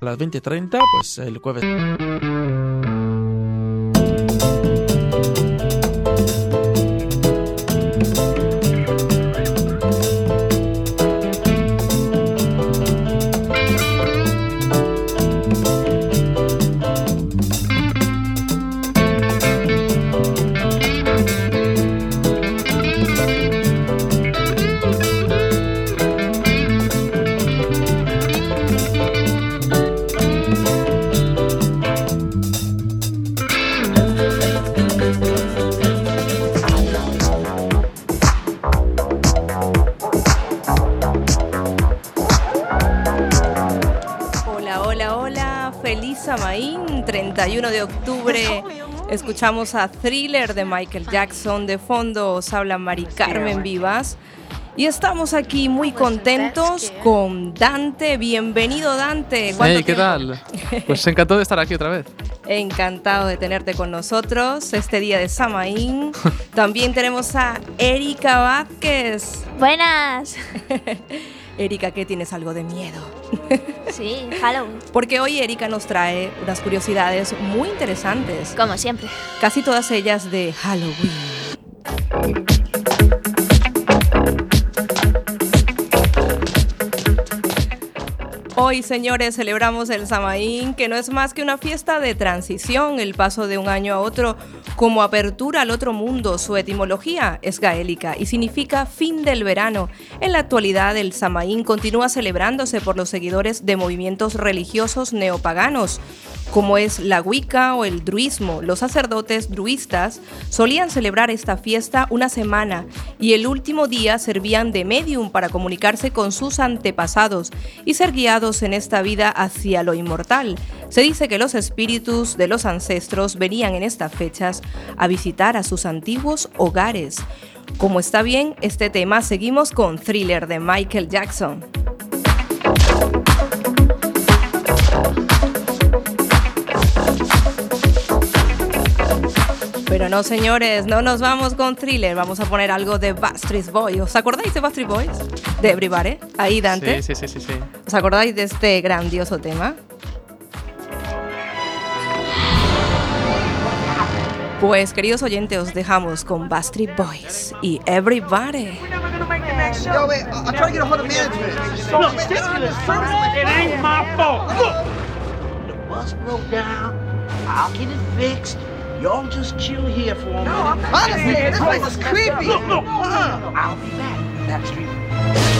a las 20.30, pues el jueves. Escuchamos a Thriller de Michael Jackson. De fondo os habla Mari Carmen Vivas. Y estamos aquí muy contentos con Dante. Bienvenido, Dante. ¿Cuánto Hey, ¿qué tiempo? tal? Pues encantado de estar aquí otra vez. Encantado de tenerte con nosotros este día de Samaín. También tenemos a Erika Vázquez. Buenas. Erika, ¿qué tienes algo de miedo? Sí, Halloween, Porque hoy Erika nos trae unas curiosidades muy interesantes, como siempre. casi todas ellas de Halloween. Hoy, señores, celebramos el Samaín, que no es más que una fiesta de transición, el paso de un año a otro como apertura al otro mundo. Su etimología es gaélica y significa fin del verano. En la actualidad, el Samaín continúa celebrándose por los seguidores de movimientos religiosos neopaganos, como es la Wicca o el druismo. Los sacerdotes druistas solían celebrar esta fiesta una semana y el último día servían de medium para comunicarse con sus antepasados y ser guiados en esta vida hacia lo inmortal. Se dice que los espíritus de los ancestros venían en estas fechas a visitar a sus antiguos hogares. Como está bien este tema, seguimos con Thriller de Michael Jackson. Pero no, señores, no nos vamos con thriller. Vamos a poner algo de Backstreet Boys. ¿Os acordáis de Backstreet Boys? De Everybody. Ahí, Dante. Sí, sí, sí, sí, sí. ¿Os acordáis de este grandioso tema? Pues, queridos oyentes, os dejamos con Backstreet Boys y Everybody. Yo, wait, I- I'm trying to get a hold of management. Look, it ain't my fault. Look, the bus broke down. I'll get it fixed. Y'all just chill here for a minute. No, Honestly, this place is creepy. Look, look. Uh-uh. I'll be back. Backstreet. Everybody,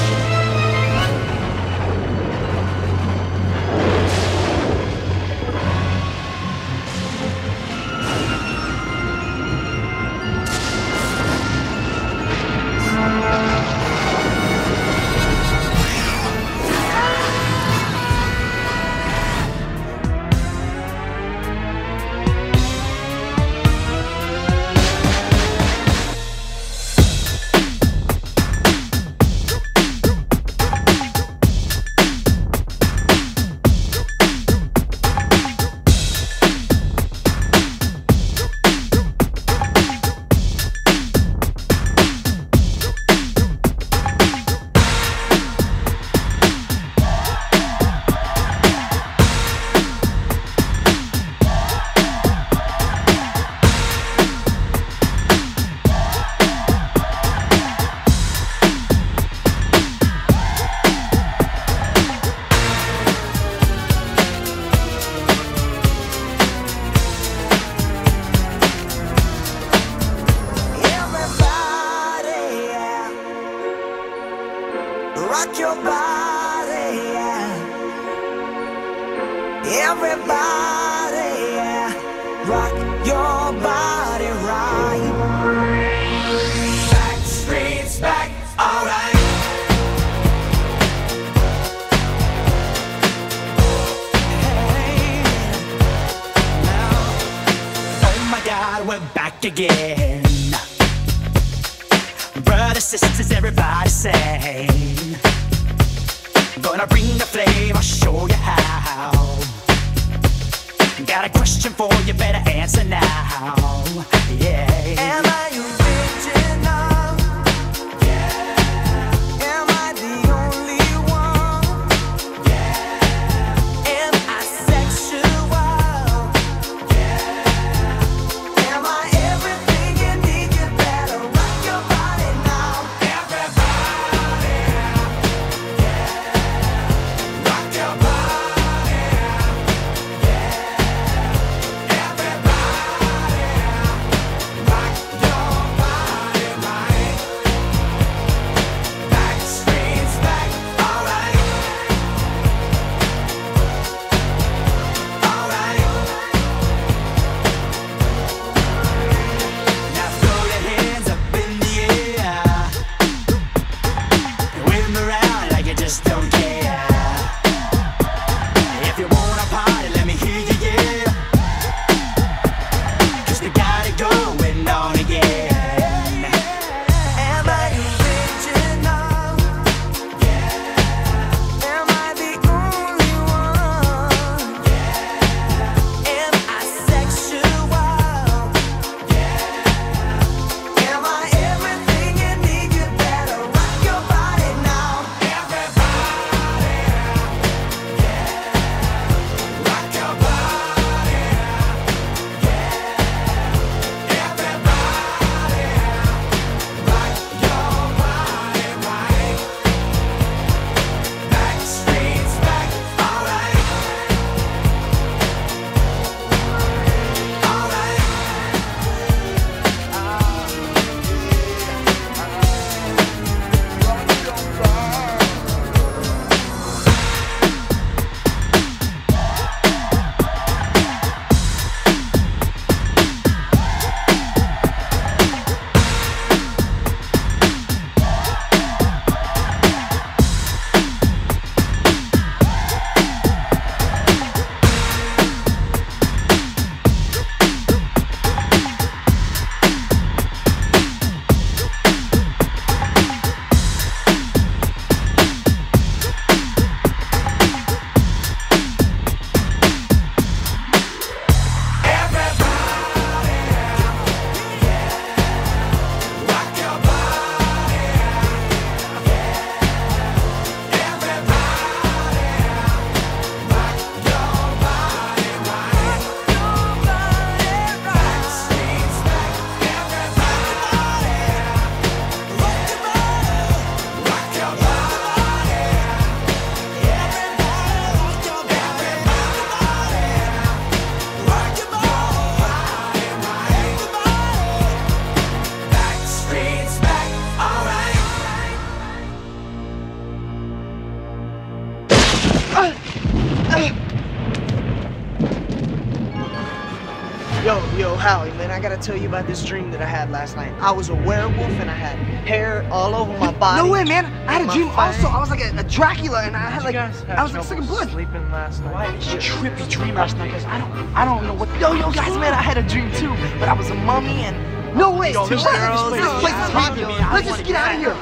gotta tell you about this dream that I had last night. I was a werewolf and I had hair all over my body. No way, man. I had a dream fangs. also. I was like a, a Dracula and I had like I was like sucking blood. sleeping last night? Why did trippy dream last night? Cause I don't I don't know what Yo yo guys man I had a dream too. But I was a mummy and No way, Yo, dude, this girl- this place is popular. I Let's just get out of here.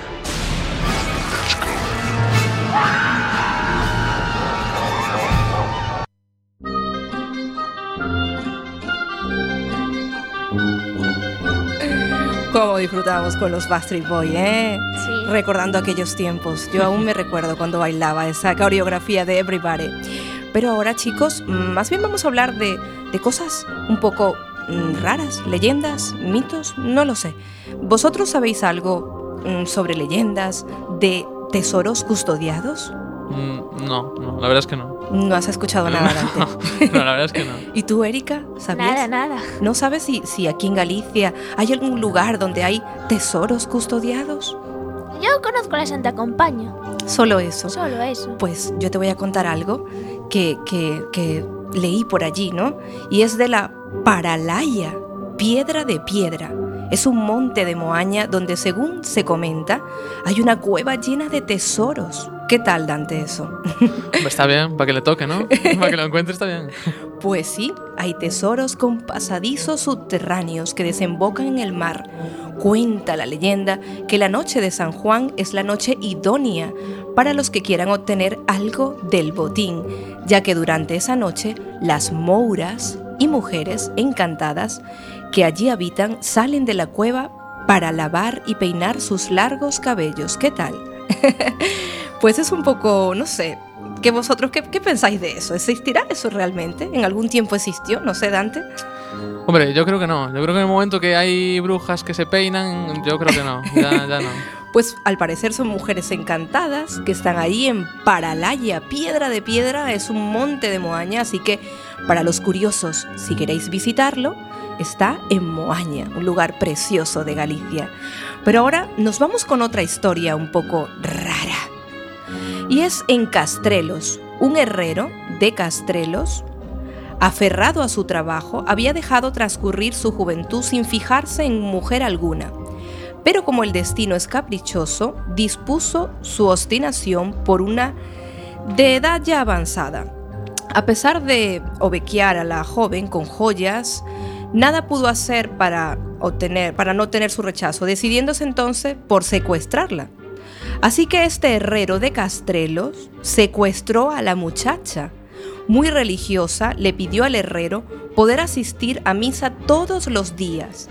Cómo disfrutamos con los Backstreet Boys, ¿eh? Sí. Recordando aquellos tiempos. Yo aún me recuerdo cuando bailaba esa coreografía de Everybody. Pero ahora, chicos, más bien vamos a hablar de, de cosas un poco mm, raras, leyendas, mitos, no lo sé. ¿Vosotros sabéis algo mm, sobre leyendas de tesoros custodiados? Mm, no, no, la verdad es que no. No has escuchado nada, Dante. No, la verdad es que no. ¿Y tú, Erika? ¿Sabías? Nada, nada. ¿No sabes si, si aquí en Galicia hay algún lugar donde hay tesoros custodiados? Yo conozco la Santa Compaña. Solo eso. Solo eso. Pues yo te voy a contar algo que, que- que leí por allí, ¿no? Y es de la Paralaya, piedra de piedra. Es un monte de Moaña donde, según se comenta, hay una cueva llena de tesoros. ¿Qué tal, Dante, eso? Está bien, para que le toque, ¿no? Para que lo encuentre está bien. Pues sí, hay tesoros con pasadizos subterráneos que desembocan en el mar. Cuenta la leyenda que la noche de San Juan es la noche idónea para los que quieran obtener algo del botín, ya que durante esa noche las mouras y mujeres encantadas que allí habitan salen de la cueva para lavar y peinar sus largos cabellos. ¿Qué tal? pues es un poco, no sé, ¿qué vosotros qué, qué pensáis de eso? ¿Existirá eso realmente? ¿En algún tiempo existió? No sé, Dante. Hombre, yo creo que no. Yo creo que en el momento que hay brujas que se peinan, yo creo que no. Ya, ya no. Pues al parecer son mujeres encantadas que están ahí en Paralaya, piedra de piedra, es un monte de Moaña, así que para los curiosos, si queréis visitarlo, está en Moaña, un lugar precioso de Galicia. Pero ahora nos vamos con otra historia un poco rara. Y es en Castrelos, un herrero de Castrelos, aferrado a su trabajo, había dejado transcurrir su juventud sin fijarse en mujer alguna. Pero como el destino es caprichoso, dispuso su obstinación por una de edad ya avanzada. A pesar de obequear a la joven con joyas, nada pudo hacer para obtener, para no tener su rechazo, decidiéndose entonces por secuestrarla. Así que este herrero de Castrelos secuestró a la muchacha. Muy religiosa, le pidió al herrero poder asistir a misa todos los días.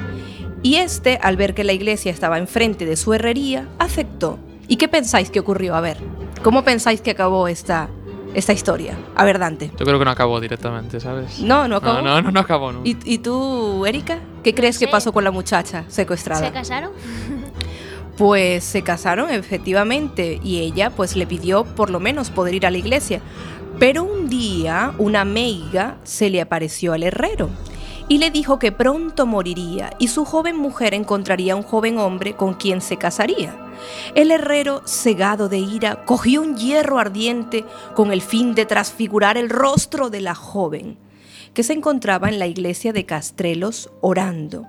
Y este, al ver que la iglesia estaba enfrente de su herrería, aceptó. ¿Y qué pensáis que ocurrió? A ver, ¿cómo pensáis que acabó esta, esta historia? A ver, Dante. Yo creo que no acabó directamente, ¿sabes? No, no acabó. No, no, no, no acabó, no. ¿Y, y tú, Erika? ¿Qué crees que pasó con la muchacha secuestrada? ¿Se casaron? Pues se casaron efectivamente y ella pues le pidió por lo menos poder ir a la iglesia. Pero un día una meiga se le apareció al herrero y le dijo que pronto moriría y su joven mujer encontraría un joven hombre con quien se casaría. El herrero, cegado de ira, cogió un hierro ardiente con el fin de transfigurar el rostro de la joven, que se encontraba en la iglesia de Castrelos orando.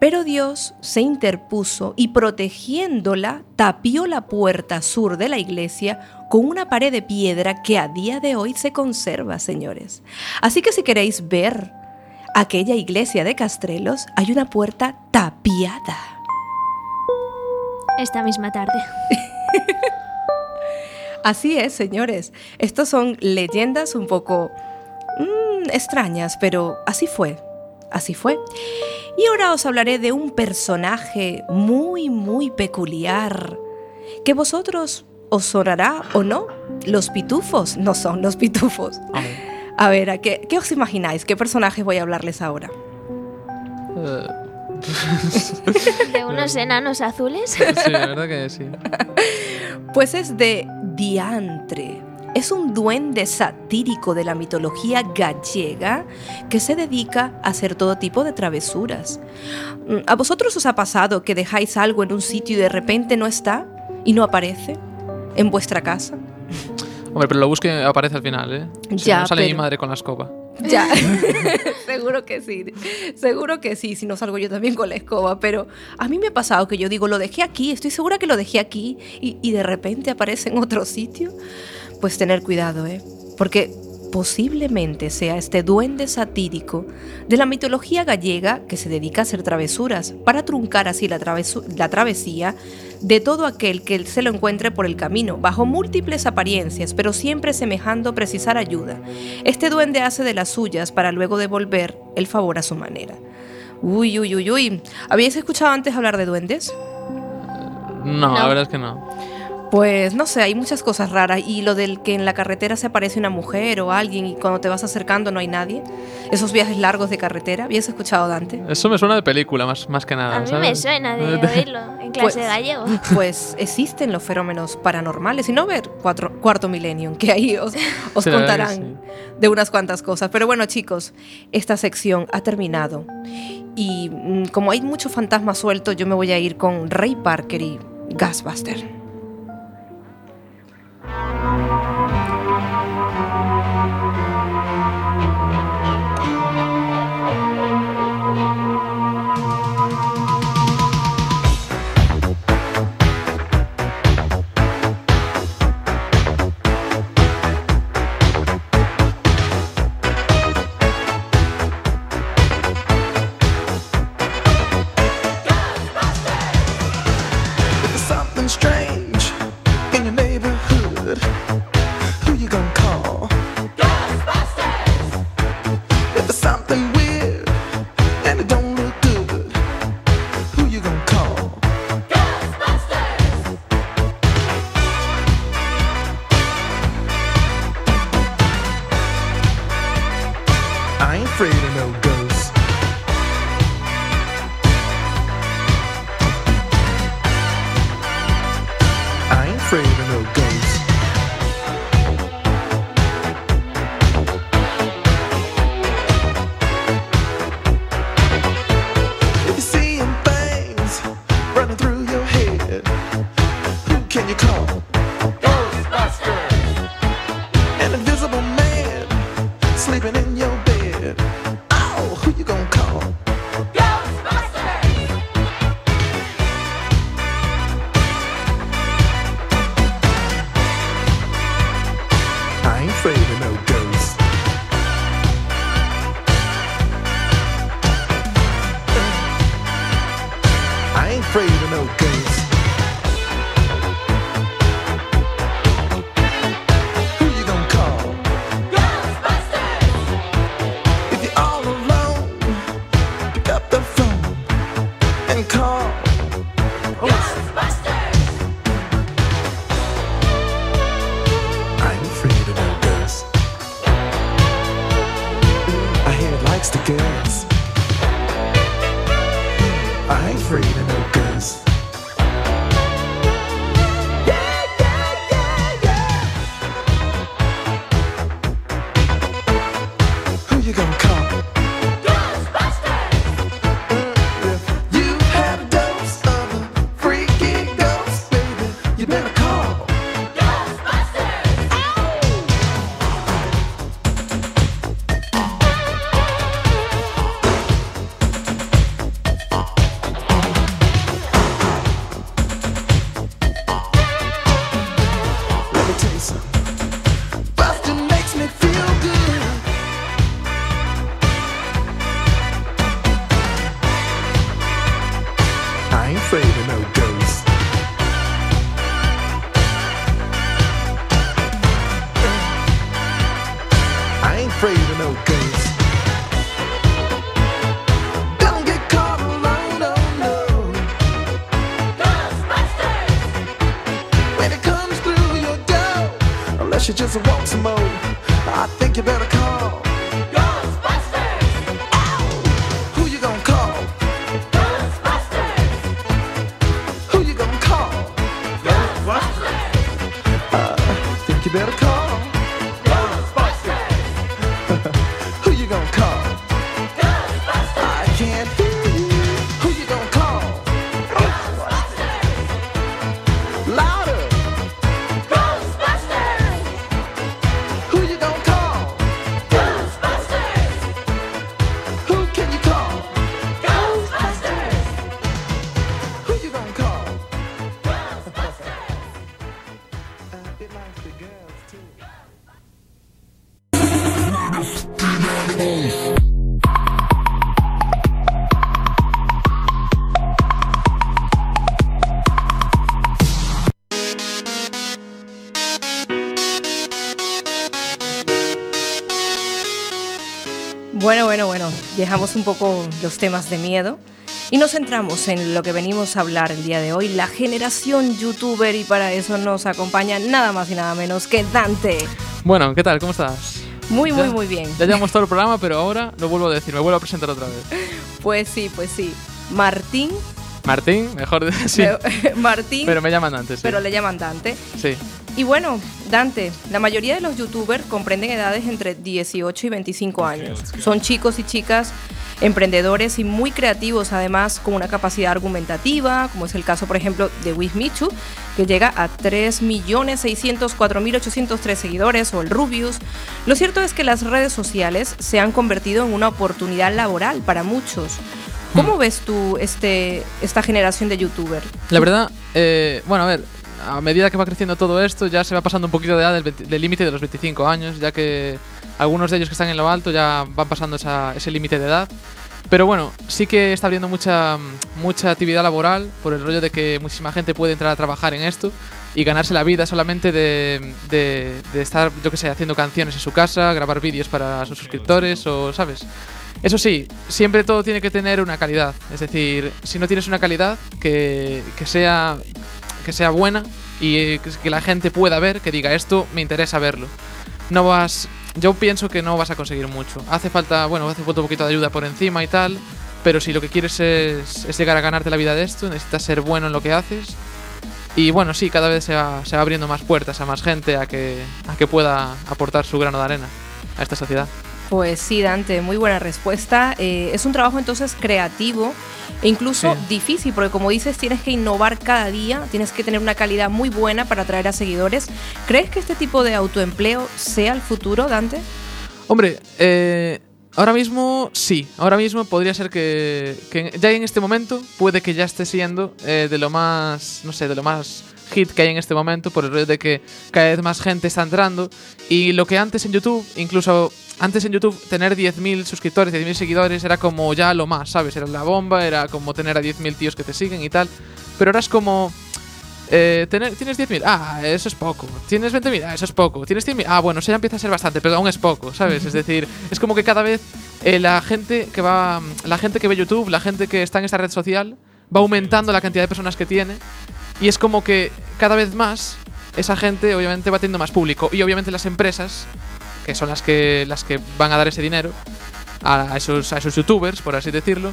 Pero Dios se interpuso y protegiéndola, tapió la puerta sur de la iglesia con una pared de piedra que a día de hoy se conserva, señores. Así que si queréis ver aquella iglesia de Castrelos, hay una puerta tapiada. Esta misma tarde. Así es, señores. Estos son leyendas un poco mm, extrañas, pero así fue. Así fue. Y ahora os hablaré de un personaje muy, muy peculiar, que vosotros os sonará o no. Los pitufos no son los pitufos. A ver, ¿a qué, ¿qué os imagináis? ¿Qué personaje voy a hablarles ahora? De unos enanos azules. sí, la verdad que sí. Pues es de Diantre. Es un duende satírico de la mitología gallega que se dedica a hacer todo tipo de travesuras. Mm, ¿A vosotros os ha pasado que dejáis algo en un sitio y de repente no está y no aparece en vuestra casa? Hombre, pero lo busque aparece al final, ¿eh? Si Ya, no sale mi madre con la escoba. Ya, seguro que sí, seguro que sí, si no salgo yo también con la escoba, pero a mí me ha pasado que yo digo, lo dejé aquí, estoy segura que lo dejé aquí y, y de repente aparece en otro sitio. Pues tener cuidado, ¿eh? Porque posiblemente sea este duende satírico de la mitología gallega que se dedica a hacer travesuras para truncar así la, travesu- la travesía de todo aquel que se lo encuentre por el camino, bajo múltiples apariencias, pero siempre semejando precisar ayuda. Este duende hace de las suyas para luego devolver el favor a su manera. Uy, uy, uy, uy. ¿Habéis escuchado antes hablar de duendes? No, la verdad es que no. Pues no sé, hay muchas cosas raras. Y lo del que en la carretera se aparece una mujer o alguien y cuando te vas acercando no hay nadie. Esos viajes largos de carretera. ¿Habías escuchado, Dante? Eso me suena de película, más, más que nada. A mí ¿sabes? me suena de oírlo en clase Pues- de gallego. Pues existen los fenómenos paranormales. Y no ver cuatro- cuarto millennium, que ahí os, os Sí, contarán de unas cuantas cosas. Pero bueno, chicos, esta sección ha terminado. Y mm, como hay mucho fantasma suelto, yo me voy a ir con Ray Parker y Gasbuster. Can't dejamos un poco los temas de miedo y nos centramos en lo que venimos a hablar el día de hoy, la generación youtuber y para eso nos acompaña nada más y nada menos que Dante. Bueno, ¿qué tal? ¿Cómo estás? Muy, muy, Ya- muy bien. Ya llevamos todo el programa, pero ahora lo vuelvo a decir, me vuelvo a presentar otra vez. Pues sí, pues sí. Martín, Martín, mejor de- sí. eh, Martín, Pero me llaman antes, sí. pero le llaman Dante. Sí. Y bueno, Dante, la mayoría de los youtubers comprenden edades entre 18 y 25 años. Son chicos y chicas emprendedores y muy creativos, además con una capacidad argumentativa, como es el caso, por ejemplo, de Wismichu, que llega a 3.604.803 seguidores, o el Rubius. Lo cierto es que las redes sociales se han convertido en una oportunidad laboral para muchos. ¿Cómo ves tú este, esta generación de youtubers? La verdad, eh, bueno, a ver, a medida que va creciendo todo esto, ya se va pasando un poquito de edad del 20 del límite de los 25 años, ya que algunos de ellos que están en lo alto ya van pasando esa- ese límite de edad. Pero bueno, sí que está habiendo mucha, mucha actividad laboral por el rollo de que muchísima gente puede entrar a trabajar en esto y ganarse la vida solamente de, de- de estar, yo que sé, haciendo canciones en su casa, grabar vídeos para sus suscriptores o, ¿sabes? Eso sí, siempre todo tiene que tener una calidad. Es decir, si no tienes una calidad que, que sea, que sea buena y eh, que- la gente pueda ver, que diga esto, me interesa verlo. No vas. Yo pienso que no vas a conseguir mucho. Hace falta, bueno, hace falta un poquito de ayuda por encima y tal. Pero si lo que quieres es, es llegar a ganarte la vida de esto, necesitas ser bueno en lo que haces. Y bueno, sí, cada vez se va, se va abriendo más puertas a más gente a que, a que pueda aportar su grano de arena a esta sociedad. Pues sí, Dante, muy buena respuesta. Eh, es un trabajo entonces creativo e incluso Sí. difícil, porque como dices, tienes que innovar cada día, tienes que tener una calidad muy buena para atraer a seguidores. ¿Crees que este tipo de autoempleo sea el futuro, Dante? Hombre, eh, ahora mismo sí. Ahora mismo podría ser que, que ya en este momento puede que ya esté siendo eh, de lo más, no sé, de lo más hit que hay en este momento por el rollo de que cada vez más gente está entrando y lo que antes en YouTube, incluso antes en YouTube tener 10.000 suscriptores, 10.000 seguidores era como ya lo más, ¿sabes? Era la bomba, era como tener a 10.000 tíos que te siguen y tal. Pero ahora es como... Eh, tener, ¿Tienes 10.000? Ah, eso es poco. ¿Tienes 20.000? Ah, eso es poco. ¿Tienes 100.000? Ah, bueno, eso ya empieza a ser bastante, pero aún es poco, ¿sabes? Es decir, es como que cada vez eh, la gente que va. La gente que ve YouTube, la gente que está en esta red social, va aumentando la cantidad de personas que tiene. Y es como que cada vez más esa gente, obviamente, va teniendo más público. Y obviamente las empresas, que son las que, las que van a dar ese dinero a, esos, a esos youtubers, por así decirlo,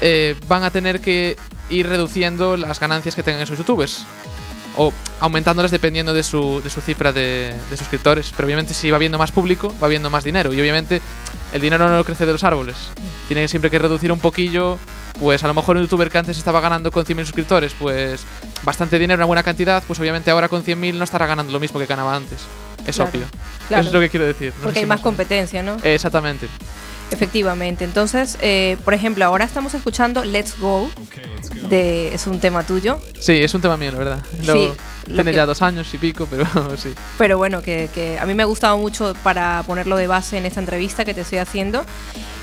eh, van a tener que ir reduciendo las ganancias que tengan esos youtubers. O aumentándolas dependiendo de su, de su cifra de, de suscriptores. Pero obviamente si va habiendo más público, va habiendo más dinero. Y obviamente el dinero no crece de los árboles. Tiene siempre que reducir un poquillo. Pues a lo mejor un youtuber que antes estaba ganando con 100.000 suscriptores, pues bastante dinero, una buena cantidad, pues obviamente ahora con 100.000 no estará ganando lo mismo que ganaba antes. Es Claro, obvio. claro. Eso es lo que quiero decir. No Porque si hay más competencia, ¿no? Eh, Exactamente. Efectivamente. Entonces, eh, por ejemplo, ahora estamos escuchando Let's Go, de, es un tema tuyo, Sí, es un tema mío, la verdad. Sí, Lo- tiene que- ya dos años y pico, pero sí. pero bueno, que, que a mí me ha gustado mucho para ponerlo de base en esta entrevista que te estoy haciendo.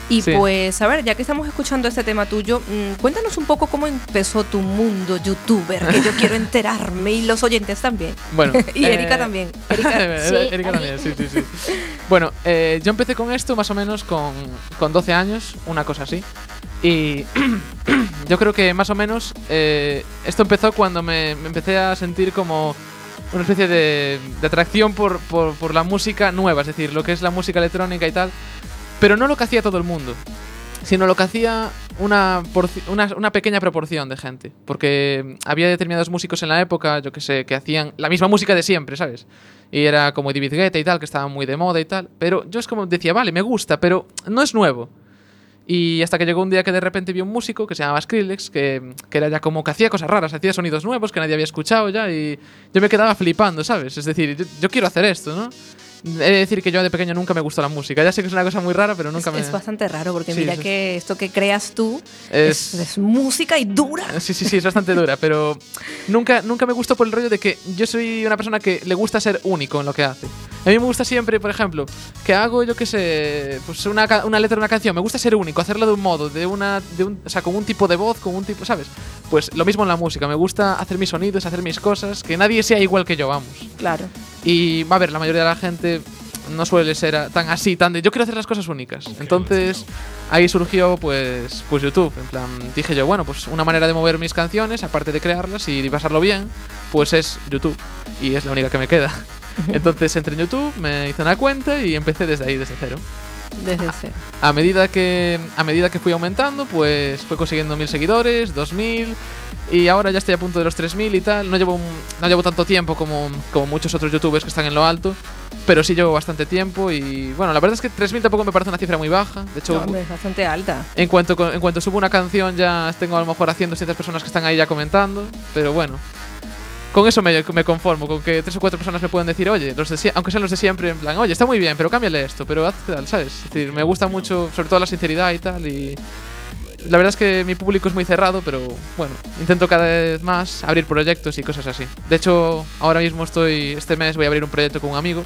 Y Sí. pues, a ver, ya que estamos escuchando este tema tuyo, mm, cuéntanos un poco cómo empezó tu mundo youtuber, que yo quiero enterarme y los oyentes también. Bueno. y Erika eh, también. Erika, Sí, Erika a mí. también, sí, sí, sí. Bueno, eh, yo empecé con esto más o menos con, con 12 años, una cosa así. Y yo creo que más o menos eh, esto empezó cuando me, empecé a sentir como una especie de, atracción por, por, la música nueva, es decir, lo que es la música electrónica y tal. Pero no lo que hacía todo el mundo, sino lo que hacía una, una, una pequeña proporción de gente. Porque había determinados músicos en la época, yo que sé, que hacían la misma música de siempre, ¿sabes? Y era como David Guetta y tal, que estaba muy de moda y tal. Pero yo es como decía, vale, me gusta, pero no es nuevo. Y hasta que llegó un día que de repente vi un músico que se llamaba Skrillex, que, que era ya como que hacía cosas raras, hacía sonidos nuevos que nadie había escuchado ya y yo me quedaba flipando, ¿sabes? Es decir, yo, yo quiero hacer esto, ¿no? He de decir que yo de pequeño nunca me gustó la música. Ya sé que es una cosa muy rara, pero nunca es, me. es bastante raro porque Sí, mira sí. que esto que creas tú es, Es- es música y dura. Sí, sí, sí, es bastante dura, pero nunca, nunca me gustó por el rollo de que yo soy una persona que le gusta ser único en lo que hace. A mí me gusta siempre, por ejemplo, que hago, yo qué sé, pues una, una letra de una canción, me gusta ser único, hacerlo de un modo, de una, de un, o sea, con un tipo de voz, con un tipo, ¿sabes? Pues lo mismo en la música, me gusta hacer mis sonidos, hacer mis cosas, que nadie sea igual que yo, vamos. Claro. Y, va a ver, la mayoría de la gente no suele ser a- tan así, tan de yo quiero hacer las cosas únicas. Entonces, ahí surgió pues pues YouTube, en plan, dije yo, bueno, pues una manera de mover mis canciones, aparte de crearlas y pasarlo bien, pues es YouTube y es la única que me queda. Entonces entré en YouTube, me hice una cuenta y empecé desde ahí, desde cero. Desde cero. A medida que a medida que fui aumentando, pues fui consiguiendo mil seguidores, dos mil y ahora ya estoy a punto de los 3000 y tal. No llevo un- no llevo tanto tiempo como, como muchos otros youtubers que están en lo alto, pero sí llevo bastante tiempo y bueno, la verdad es que 3000 tampoco me parece una cifra muy baja. De hecho, No, es bastante alta. en cuanto en cuanto subo una canción ya tengo a lo mejor a 100 200 personas que están ahí ya comentando, pero bueno. Con eso me, me conformo, con que tres o cuatro personas me pueden decir, oye, los de aunque sean los de siempre, en plan, oye, está muy bien, pero cámbiale esto, pero haz tal, ¿sabes? Es decir, me gusta mucho, sobre todo la sinceridad y tal, y la verdad es que mi público es muy cerrado, pero bueno, intento cada vez más abrir proyectos y cosas así. De hecho, ahora mismo estoy, este mes voy a abrir un proyecto con un amigo,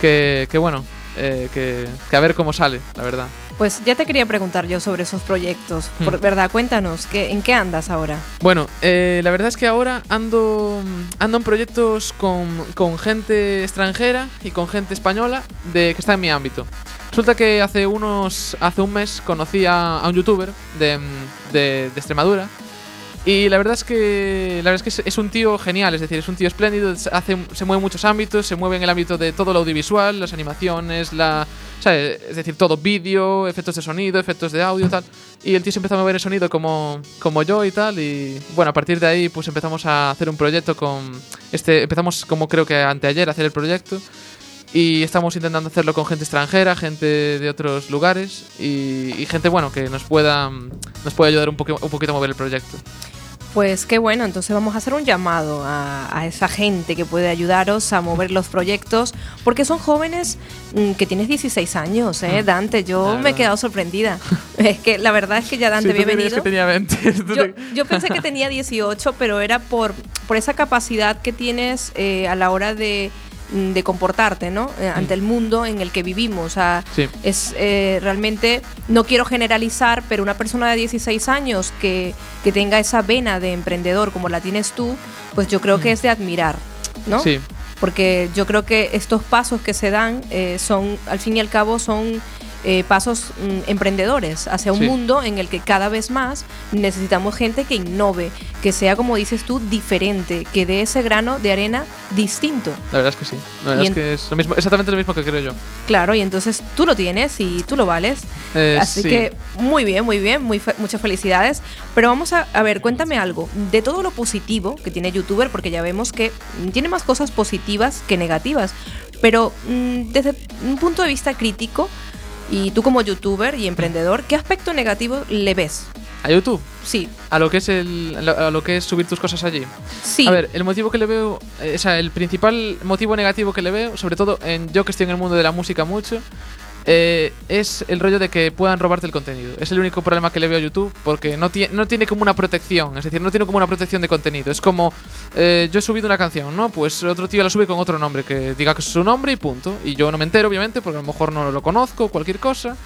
que, que bueno, eh, que, que a ver cómo sale, la verdad. Pues ya te quería preguntar yo sobre esos proyectos. Por verdad, cuéntanos, ¿qué, ¿en qué andas ahora? Bueno, eh, la verdad es que ahora ando, ando en proyectos con, con gente extranjera y con gente española de, que está en mi ámbito. Resulta que hace unos hace un mes conocí a, a un youtuber de, de- de Extremadura y la verdad es que la verdad es que es, un tío genial, es decir, es un tío espléndido, es- hace, se mueve en muchos ámbitos, se mueve en el ámbito de todo lo audiovisual, las animaciones, la, es decir, todo vídeo, efectos de sonido, efectos de audio, tal. Y el tío se empezó a mover el sonido como, como yo y tal. Y bueno, a partir de ahí, pues empezamos a hacer un proyecto con. Este, empezamos, como creo que anteayer, a hacer el proyecto. Y estamos intentando hacerlo con gente extranjera, gente de otros lugares y, y gente, bueno, que nos pueda, nos pueda ayudar un, un poquito a mover el proyecto. Pues qué bueno, entonces vamos a hacer un llamado a, a esa gente que puede ayudaros a mover los proyectos, porque son jóvenes mm, que tienes 16 años, ¿eh? Dante, yo me he quedado sorprendida. es que la verdad es que ya Dante, Sí, bienvenido. que tenía 20. Tú Yo, yo pensé que tenía 18, pero era por, por esa capacidad que tienes eh, a la hora de, mm, de comportarte, ¿no? Eh, ante el mundo en el que vivimos. O sea, Sí. es eh, realmente, no quiero generalizar, pero una persona de 16 años que, que tenga esa vena de emprendedor como la tienes tú, pues yo creo que es de admirar, ¿no? Mm. Sí, porque yo creo que estos pasos que se dan eh, son, al fin y al cabo, son eh, pasos mm, emprendedores hacia un Sí. mundo en el que cada vez más necesitamos gente que innove, que sea, como dices tú, diferente, que dé ese grano de arena distinto. la verdad es que sí. La verdad Y es en- que es lo mismo, exactamente lo mismo que creo yo. Claro, y entonces tú lo tienes y tú lo vales. Eh, Así sí. que muy bien, muy bien, muy fe- muchas felicidades. Pero vamos a, a ver, cuéntame algo de todo lo positivo que tiene YouTuber, porque ya vemos que tiene más cosas positivas que negativas. Pero mm, desde un punto de vista crítico, y tú como YouTuber y emprendedor, ¿qué aspecto negativo le ves? A YouTube, Sí, a lo que es el, a lo- que es subir tus cosas allí. sí. A ver, el motivo que le veo, eh, o sea, el principal motivo negativo que le veo, sobre todo en yo que estoy en el mundo de la música mucho, eh, es el rollo de que puedan robarte el contenido. Es el único problema que le veo a YouTube porque no, tie- no tiene como una protección, es decir, no tiene como una protección de contenido. Es como, eh, yo he subido una canción, ¿no? Pues otro tío la sube con otro nombre, que diga que es su nombre y punto. Y yo no me entero, obviamente, porque a lo mejor no lo conozco, cualquier cosa.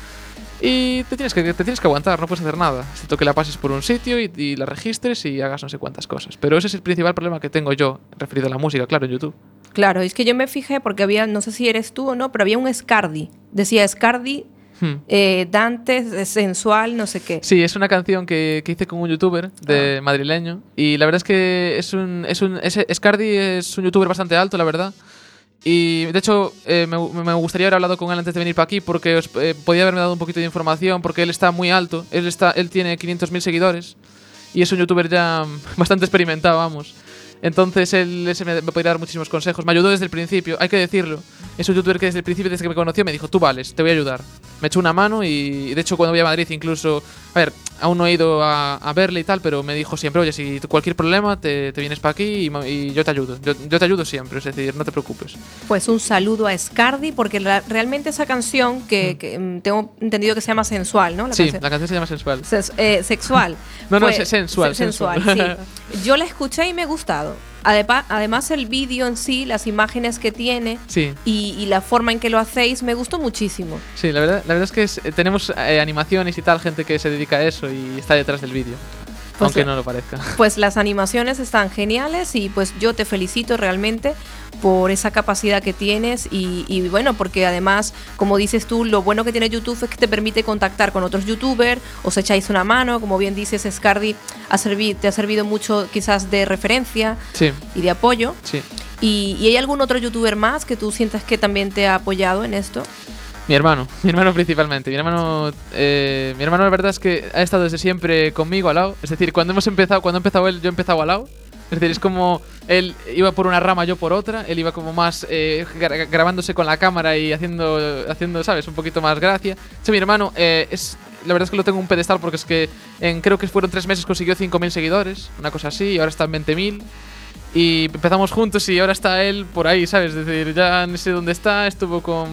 Y te tienes que, te tienes que aguantar, no puedes hacer nada. Excepto que la pases por un sitio y, y la registres y hagas no sé cuántas cosas. Pero ese es el principal problema que tengo yo, referido a la música, claro, en YouTube. Claro, es que yo me fijé porque había, no sé si eres tú o no, pero había un Scardi. Decía Scardi, Hmm. eh, Dante, sensual, no sé qué. Sí, es una canción que, que hice con un youtuber de madrileño. Y la verdad es que es un. Es un ese, Scardi es un youtuber bastante alto, la verdad. Y de hecho, eh, me, me gustaría haber hablado con él antes de venir para aquí porque os, eh, podía haberme dado un poquito de información porque él está muy alto. Él, está, él tiene 500.000 seguidores y es un youtuber ya bastante experimentado, vamos. Entonces él ese me, me podría dar muchísimos consejos. Me ayudó desde el principio, hay que decirlo. Es un youtuber que desde el principio, desde que me conoció, me dijo, tú vales, te voy a ayudar. Me echó una mano y de hecho cuando voy a Madrid incluso A ver, aún no he ido a, a verle y tal, pero me dijo siempre, oye, si cualquier problema te, te vienes para aquí y, yo te ayudo. Yo, yo te ayudo siempre, es decir, no te preocupes. Pues un saludo a Scardi, porque la- realmente esa canción que, que, mm, tengo entendido que se llama sensual, ¿no? La sí, canción. la canción se llama Sensual. Eh, sexual. No, no, Fue- sensual, se- sensual. sí. Yo la escuché y me ha gustado. Además, el vídeo en sí, las imágenes que tiene Sí. y, y la forma en que lo hacéis, me gustó muchísimo. Sí, la verdad, la verdad es que es- tenemos eh, animaciones y tal, gente que se dedica a eso y está detrás del vídeo. Pues aunque la- no lo parezca. Pues las animaciones están geniales y pues yo te felicito realmente por esa capacidad que tienes y, y bueno, porque además, como dices tú, lo bueno que tiene YouTube es que te permite contactar con otros youtubers, os echáis una mano, como bien dices, Scardi ha te ha servido mucho quizás de referencia Sí, y de apoyo. sí. ¿Y, y hay algún otro youtuber más que tú sientas que también te ha apoyado en esto? Mi hermano, mi hermano principalmente. Mi hermano, eh, mi hermano la verdad es que ha estado desde siempre conmigo al lado. Es decir, cuando hemos empezado, cuando ha empezado él, yo he empezado al lado. Es decir, es como él iba por una rama, yo por otra. Él iba como más eh, gra- grabándose con la cámara y haciendo, haciendo, ¿sabes? Un poquito más gracia. Mi hermano eh, es, la verdad es que lo tengo en un pedestal porque es que en creo que fueron tres meses consiguió 5.000 seguidores, una cosa así, y ahora está en 20.000. Y empezamos juntos y ahora está él por ahí, ¿sabes? Es decir, ya no sé dónde está, estuvo con...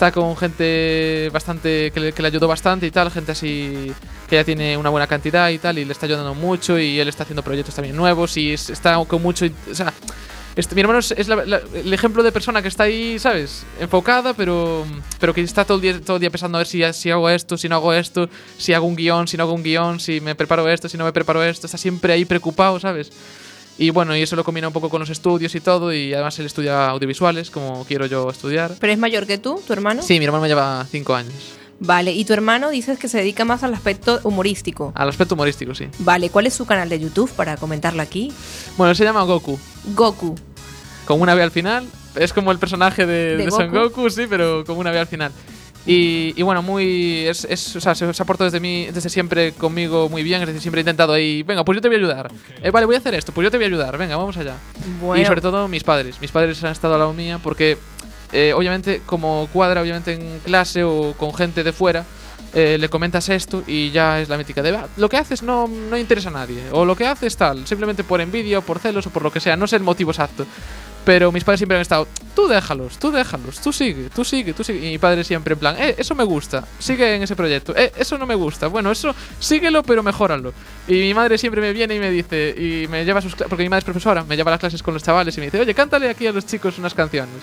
Está con gente bastante que le, que le ayudó bastante y tal, gente así que ya tiene una buena cantidad y tal, y le está ayudando mucho y él está haciendo proyectos también nuevos y es- está con mucho... O sea, mi hermano es, es la- la- el ejemplo de persona que está ahí, ¿sabes? Enfocada, pero, pero que está todo el día, todo el día pensando a ver si, si hago esto, si no hago esto, si hago un guion, si no hago un guion, si me preparo esto, si no me preparo esto. Está siempre ahí preocupado, ¿sabes? Y bueno, y eso lo combina un poco con los estudios y todo, y además él estudia audiovisuales, como quiero yo estudiar. ¿Pero es mayor que tú, tu hermano? Sí, mi hermano me lleva cinco años. Vale, y tu hermano dices que se dedica más al aspecto humorístico. Al aspecto humorístico, sí. Vale, ¿cuál es su canal de YouTube para comentarlo aquí? Bueno, se llama Goku, Goku. con una B al final. Es como el personaje de, ¿De de Son Goku? Goku, sí, pero con una B al final. Y, y bueno, muy. Es, es- o sea, se, se ha portado desde, mí, desde siempre conmigo muy bien. Es decir, siempre he intentado ahí. Venga, pues yo te voy a ayudar. Eh, vale, voy a hacer esto, pues yo te voy a ayudar. Venga, vamos allá. Bueno, Y sobre todo mis padres. Mis padres han estado al lado mía porque, eh, obviamente, como cuadra, obviamente en clase o con gente de fuera, eh, le comentas esto y ya es la mítica de "Ah, lo que haces no, no interesa a nadie. O lo que haces tal, simplemente por envidia o por celos o por lo que sea. No sé el motivo exacto. Pero mis padres siempre han estado, tú déjalos, tú déjalos, tú sigue, tú sigue, tú sigue. Y mi padre siempre en plan, eh, eso me gusta, sigue en ese proyecto, eh, eso no me gusta, bueno, eso síguelo pero mejóralo. Y mi madre siempre me viene y me dice, y me lleva a sus porque mi madre es profesora, me lleva a las clases con los chavales y me dice, oye, cántale aquí a los chicos unas canciones.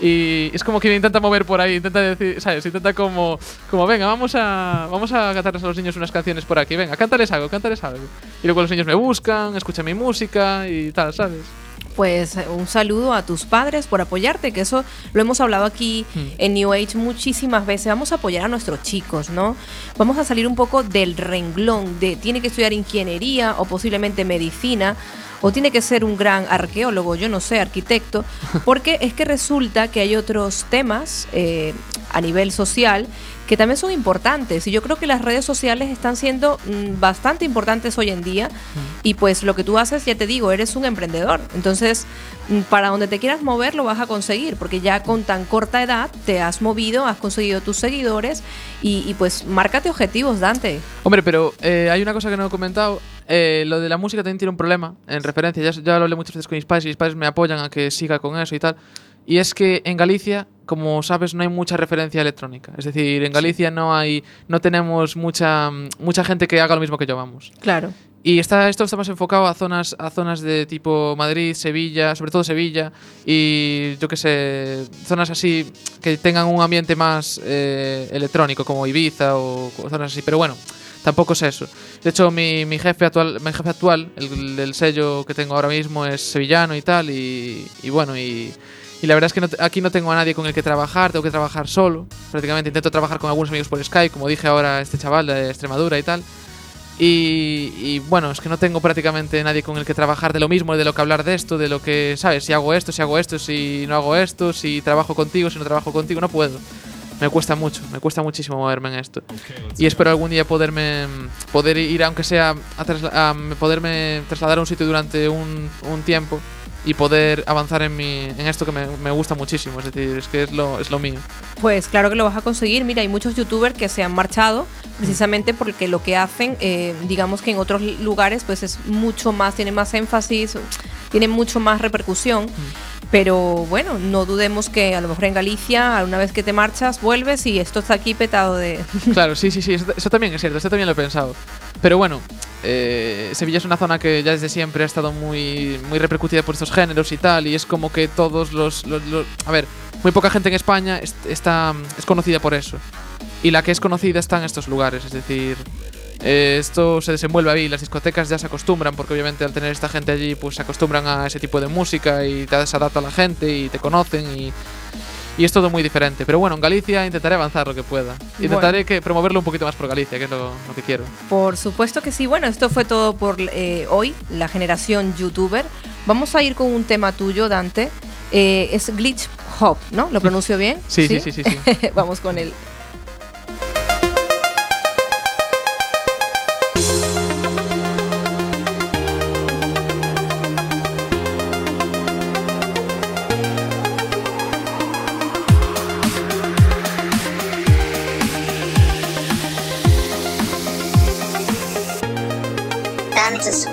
Y es como que me intenta mover por ahí, intenta decir, ¿sabes? Intenta como, como venga, vamos a, vamos a cantarles a los niños unas canciones por aquí, venga, cántales algo, cántales algo. Y luego los niños me buscan, escuchan mi música y tal, ¿sabes? Pues eh, un saludo a tus padres por apoyarte, que eso lo hemos hablado aquí Hmm. en New Age muchísimas veces. Vamos a apoyar a nuestros chicos, ¿no? Vamos a salir un poco del renglón de tiene que estudiar ingeniería o posiblemente medicina. O tiene que ser un gran arqueólogo, yo no sé, arquitecto, porque es que resulta que hay otros temas eh, a nivel social que también son importantes. Y yo creo que las redes sociales están siendo mm, bastante importantes hoy en día. Y pues lo que tú haces, ya te digo, eres un emprendedor. Entonces, mm, para donde te quieras mover, lo vas a conseguir, porque ya con tan corta edad te has movido, has conseguido tus seguidores. Y, y pues, márcate objetivos, Dante. Hombre, pero eh, hay una cosa que no he comentado. Eh, lo de la música también tiene un problema en referencia. Ya, ya lo hablé muchas veces con mis padres y mis padres me apoyan a que siga con eso y tal. Y es que en Galicia, como sabes, no hay mucha referencia electrónica. Es decir, en Galicia no hay, no tenemos mucha, mucha gente que haga lo mismo que yo, vamos. Claro. Y está, esto está más enfocado a zonas, a zonas de tipo Madrid, Sevilla, sobre todo Sevilla, y yo qué sé, zonas así que tengan un ambiente más eh, electrónico, como Ibiza o zonas así. Pero bueno, tampoco es eso. De hecho, mi, mi jefe actual, mi jefe actual, el sello que tengo ahora mismo, es sevillano y tal, y, y bueno, y, y la verdad es que no aquí no tengo a nadie con el que trabajar, tengo que trabajar solo. Prácticamente intento trabajar con algunos amigos por Skype, como dije ahora, este chaval de Extremadura y tal. Y, y, bueno, es que no tengo prácticamente nadie con el que trabajar de lo mismo, de lo que hablar de esto, de lo que, ¿sabes? Si hago esto, si hago esto, si no hago esto, si trabajo contigo, si no trabajo contigo, no puedo. Me cuesta mucho, me cuesta muchísimo moverme en esto. Y espero algún día poderme poder ir, aunque sea a, trasla- a poderme trasladar a un sitio durante un, un tiempo y poder avanzar en, mi, en esto que me, me gusta muchísimo. Es decir, es que es lo, es lo mío. Pues claro que lo vas a conseguir. Mira, hay muchos youtubers que se han marchado precisamente porque lo que hacen, eh, digamos que en otros lugares, pues es mucho más, tiene más énfasis, tiene mucho más repercusión. Pero bueno, no dudemos que a lo mejor en Galicia, una vez que te marchas, vuelves y esto está aquí petado de... Claro, sí, sí, sí, eso, eso también es cierto, esto también lo he pensado. Pero bueno, eh, Sevilla es una zona que ya desde siempre ha estado muy, muy repercutida por estos géneros y tal, y es como que todos los... a ver, muy poca gente en España es, está, es conocida por eso. Y la que es conocida está en estos lugares, es decir... eh, esto se desenvuelve ahí, las discotecas ya se acostumbran, porque obviamente al tener esta gente allí, pues se acostumbran a ese tipo de música y te adapta a la gente y te conocen y, y es todo muy diferente. Pero bueno, en Galicia intentaré avanzar lo que pueda. Intentaré que promoverlo un poquito más por Galicia, que es lo, lo que quiero. Por supuesto que sí. Bueno, esto fue todo por eh, hoy, la generación youtuber. Vamos a ir con un tema tuyo, Dante. Eh, es Glitch Hop, ¿no? ¿Lo pronuncio bien? Sí, sí, sí, sí, sí. Vamos con él.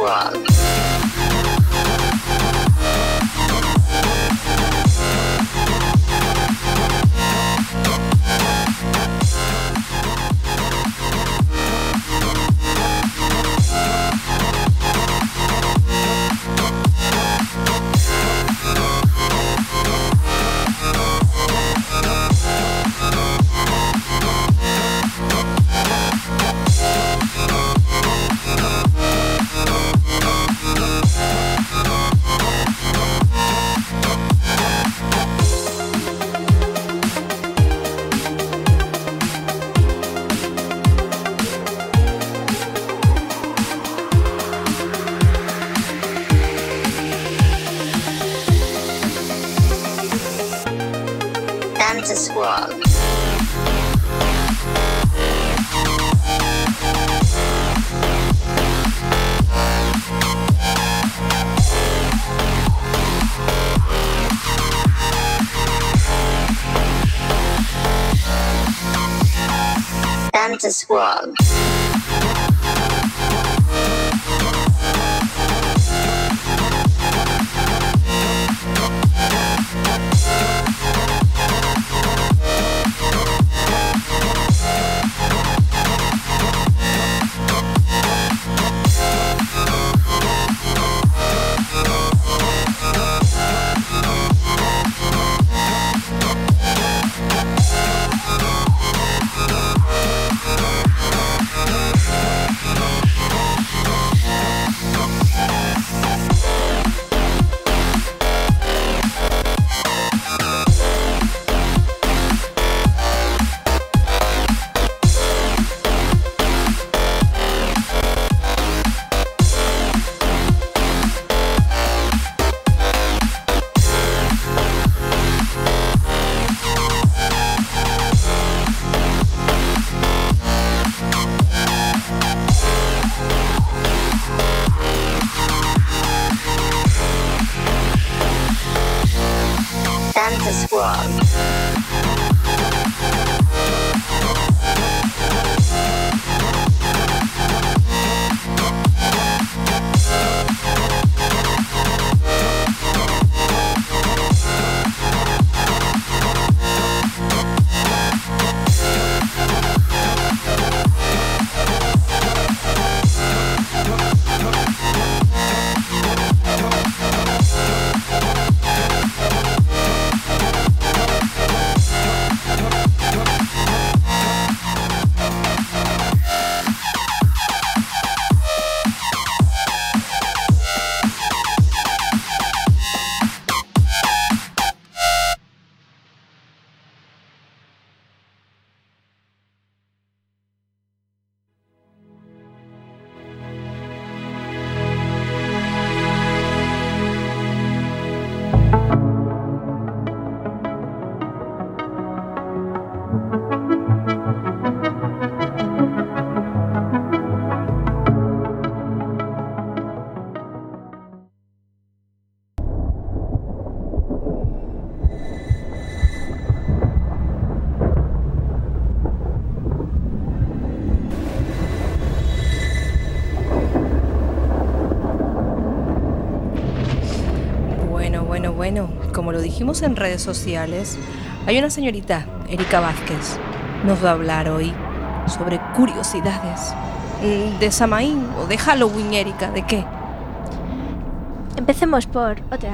Rock. wrong. dijimos en redes sociales, hay una señorita, Erika Vázquez, nos va a hablar hoy sobre curiosidades. ¿De Samaín o de Halloween, Erika? ¿De qué? Empecemos por otra.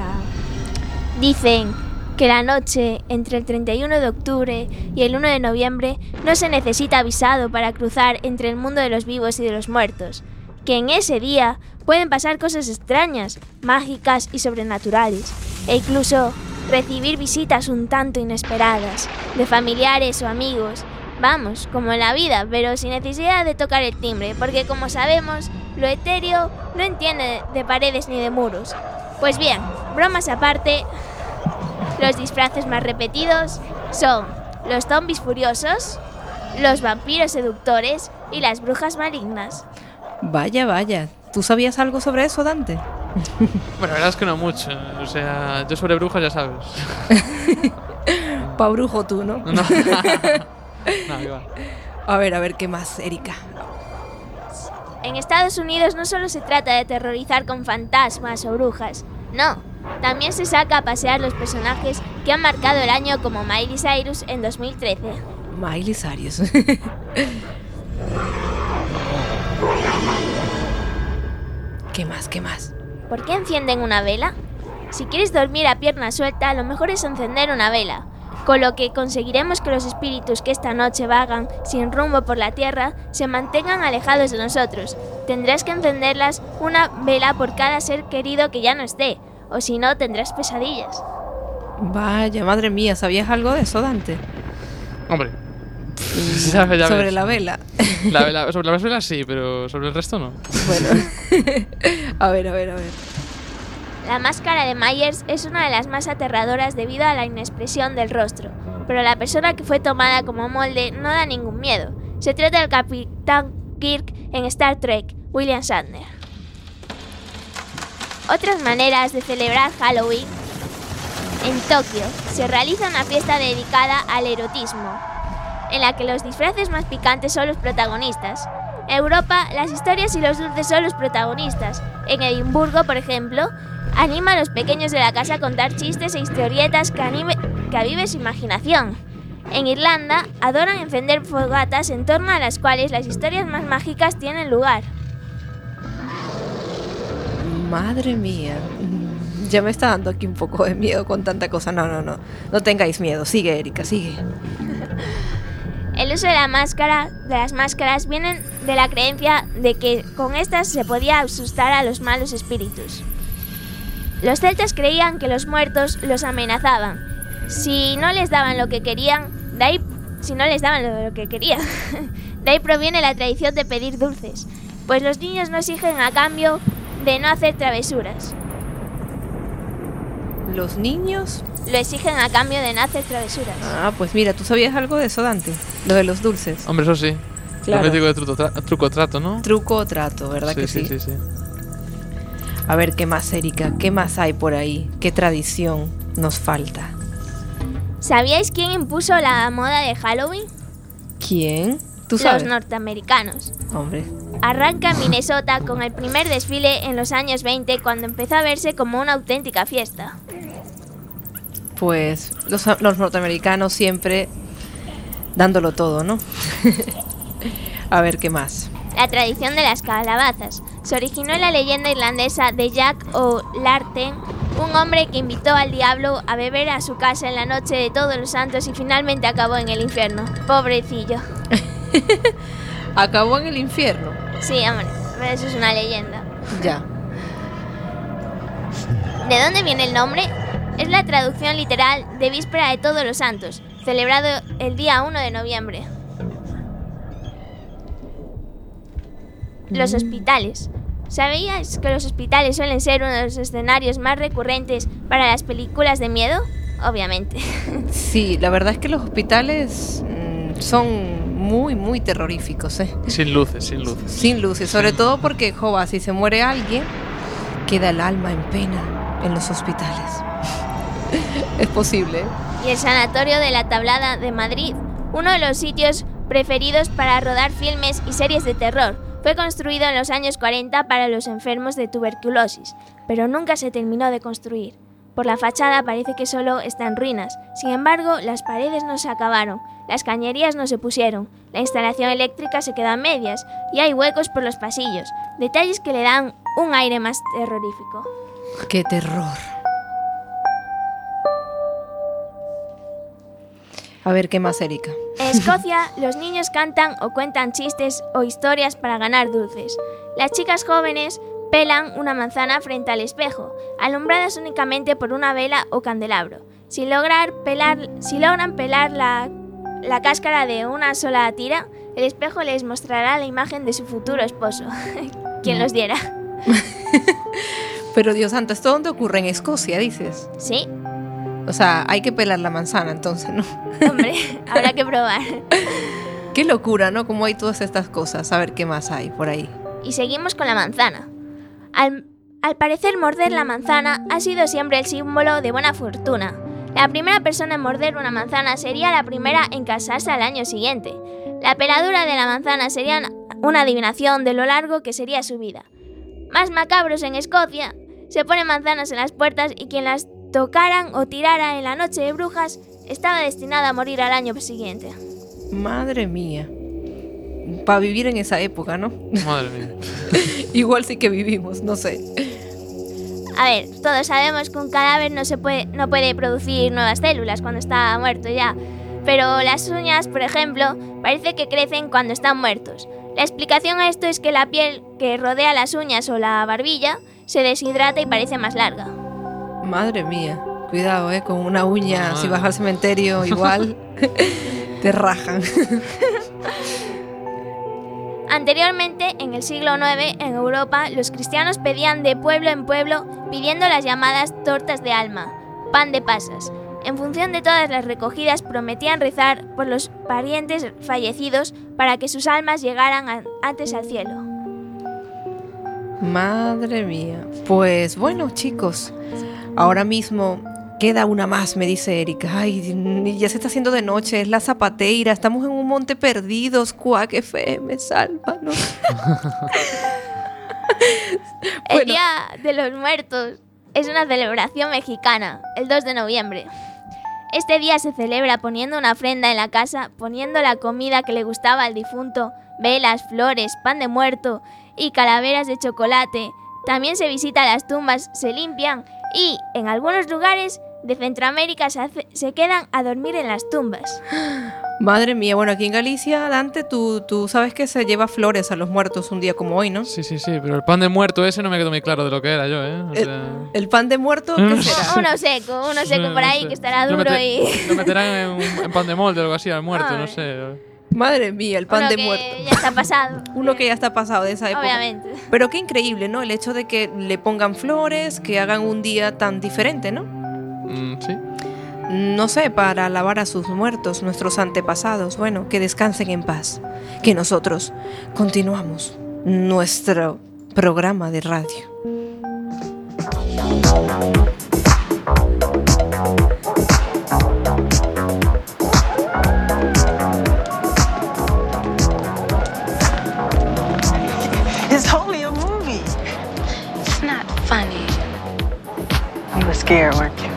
Dicen que la noche entre el 31 de octubre y el 1 de noviembre no se necesita avisado para cruzar entre el mundo de los vivos y de los muertos, que en ese día pueden pasar cosas extrañas, mágicas y sobrenaturales, e incluso recibir visitas un tanto inesperadas, de familiares o amigos, vamos, como en la vida, pero sin necesidad de tocar el timbre, porque como sabemos, lo etéreo no entiende de paredes ni de muros. Pues bien, bromas aparte, los disfraces más repetidos son los zombies furiosos, los vampiros seductores y las brujas malignas. Vaya, vaya. ¿Tú sabías algo sobre eso, Dante? Bueno, la verdad es que no mucho. O sea, yo sobre brujas ya sabes. Pa' brujo tú, ¿no? No, no igual. A ver, a ver, ¿qué más, Erika? En Estados Unidos no solo se trata de terrorizar con fantasmas o brujas, no. También se saca a pasear los personajes que han marcado el año como Miley Cyrus en 2013. Miley Cyrus. ¿Qué más, qué más? ¿Por qué encienden una vela? Si quieres dormir a pierna suelta, lo mejor es encender una vela, con lo que conseguiremos que los espíritus que esta noche vagan sin rumbo por la tierra se mantengan alejados de nosotros. Tendrás que encenderlas una vela por cada ser querido que ya no esté, o si no tendrás pesadillas. Vaya, madre mía, ¿sabías algo de eso, Dante? Hombre. Ya, ya sobre ves. la vela. La vela- sobre las velas sí, pero sobre el resto no. Bueno. a ver, a ver, a ver. La máscara de Myers es una de las más aterradoras debido a la inexpresión del rostro, pero la persona que fue tomada como molde no da ningún miedo. Se trata del Capitán Kirk en Star Trek, William Shatner. Otras maneras de celebrar Halloween. En Tokio se realiza una fiesta dedicada al erotismo, en la que los disfraces más picantes son los protagonistas. En Europa, las historias y los dulces son los protagonistas. En Edimburgo, por ejemplo, anima a los pequeños de la casa a contar chistes e historietas que, anime- que avive su imaginación. En Irlanda, adoran encender fogatas en torno a las cuales las historias más mágicas tienen lugar. Madre mía. Mm, Ya me está dando aquí un poco de miedo con tanta cosa. No, no, no. No tengáis miedo. Sigue, Erika, sigue. El uso de la máscara, de las máscaras, vienen de la creencia de que con estas se podía asustar a los malos espíritus. Los celtas creían que los muertos los amenazaban. Si no les daban lo que querían, de ahí, si no les daban lo, que querían, de ahí proviene la tradición de pedir dulces, pues los niños no exigen a cambio de no hacer travesuras, Los niños. Lo exigen a cambio de no hacer travesuras. Ah, pues mira, ¿tú sabías algo de eso, Dante? Lo de los dulces. Hombre, eso sí. Claro. De truco, tra- truco trato, ¿no? Truco o trato, ¿verdad sí, que sí? sí, sí, sí. A ver, ¿qué más, Erika? ¿Qué más hay por ahí? ¿Qué tradición nos falta? ¿Sabíais quién impuso la moda de Halloween? ¿Quién? ¿Tú Los norteamericanos. Hombre. Arranca en Minnesota con el primer desfile en los años 20 cuando empezó a verse como una auténtica fiesta. Pues los, los norteamericanos siempre dándolo todo, ¿no? A ver, ¿qué más? La tradición de las calabazas se originó en la leyenda irlandesa de Jack O'Larten, un hombre que invitó al diablo a beber a su casa en la noche de todos los santos y finalmente acabó en el infierno. Pobrecillo. Acabó en el infierno. Sí, hombre, pero eso es una leyenda. Ya. ¿De dónde viene el nombre? Es la traducción literal de Víspera de Todos los Santos, celebrado el día 1 de noviembre. Los hospitales. ¿Sabíais que los hospitales suelen ser uno de los escenarios más recurrentes para las películas de miedo? Obviamente. Sí, la verdad es que los hospitales mm, son muy, muy terroríficos, ¿eh? Sin luces, sin luces. Sin luces, sobre todo porque, jova, si se muere alguien, queda el alma en pena en los hospitales. Es posible. Y el Sanatorio de la Tablada de Madrid, uno de los sitios preferidos para rodar filmes y series de terror. Fue construido en los años 40 para los enfermos de tuberculosis, pero nunca se terminó de construir. Por la fachada parece que solo está en ruinas. Sin embargo, las paredes no se acabaron, las cañerías no se pusieron, la instalación eléctrica se queda a medias y hay huecos por los pasillos, detalles que le dan un aire más terrorífico. ¡Qué terror! A ver, ¿qué más, Erika? En Escocia, los niños cantan o cuentan chistes o historias para ganar dulces. Las chicas jóvenes pelan una manzana frente al espejo, alumbradas únicamente por una vela o candelabro. Si, lograr pelar, si logran pelar la, la cáscara de una sola tira, el espejo les mostrará la imagen de su futuro esposo. Quien los diera. Pero Dios santo, ¿esto dónde ocurre? En Escocia, dices. Sí, O sea, hay que pelar la manzana entonces, ¿no? hombre, habrá que probar. Qué locura, ¿no? Como hay todas estas cosas. A ver qué más hay por ahí. Y seguimos con la manzana. Al, al parecer, morder la manzana ha sido siempre el símbolo de buena fortuna. La primera persona en morder una manzana sería la primera en casarse al año siguiente. La peladura de la manzana sería una adivinación de lo largo que sería su vida. Más macabros en Escocia, se ponen manzanas en las puertas y quien las tocaran o tirara en la noche de brujas estaba destinado a morir al año siguiente. Madre mía. Para vivir en esa época, ¿no? Madre mía. Igual sí que vivimos, no sé. A ver, todos sabemos que un cadáver no, se puede, no puede producir nuevas células cuando está muerto ya. Pero las uñas, por ejemplo, parece que crecen cuando están muertos. La explicación a esto es que la piel que rodea las uñas o la barbilla se deshidrata y parece más larga. Madre mía. Cuidado, ¿eh? Con una uña, si vas al cementerio, igual te rajan. Anteriormente, en el siglo IX, en Europa, los cristianos pedían de pueblo en pueblo pidiendo las llamadas tortas de alma, pan de pasas. En función de todas las recogidas, prometían rezar por los parientes fallecidos para que sus almas llegaran antes al cielo. Madre mía. Pues bueno, chicos, ahora mismo queda una más, me dice Erika. Ay, ya se está haciendo de noche, es la zapateira, estamos en un monte perdidos, Cuac FM, sálvanos. El Bueno. Día de los Muertos es una celebración mexicana, el 2 de noviembre. Este día se celebra poniendo una ofrenda en la casa, poniendo la comida que le gustaba al difunto, velas, flores, pan de muerto y calaveras de chocolate. También se visita las tumbas, se limpian y, en algunos lugares de Centroamérica, se, hace- se quedan a dormir en las tumbas. Madre mía, bueno, aquí en Galicia, Dante, tú, tú sabes que se lleva flores a los muertos un día como hoy, ¿no? Sí, sí, sí, pero el pan de muerto ese no me quedó muy claro de lo que era yo, ¿eh? O El, sea, el pan de muerto, No ¿qué será? Uno seco, uno seco no por ahí sé. que estará Lo duro mete- y... Lo meterán en, un- en pan de molde o algo así al muerto, no sé. Madre mía, el pan Uno de que muerto. ya está pasado. Uno que ya está pasado de esa época. Obviamente. Pero qué increíble, ¿no? El hecho de que le pongan flores, que hagan un día tan diferente, ¿no? Mm, sí. No sé, para alabar a sus muertos, nuestros antepasados. Bueno, que descansen en paz. Que nosotros continuamos nuestro programa de radio. Scared, weren't you?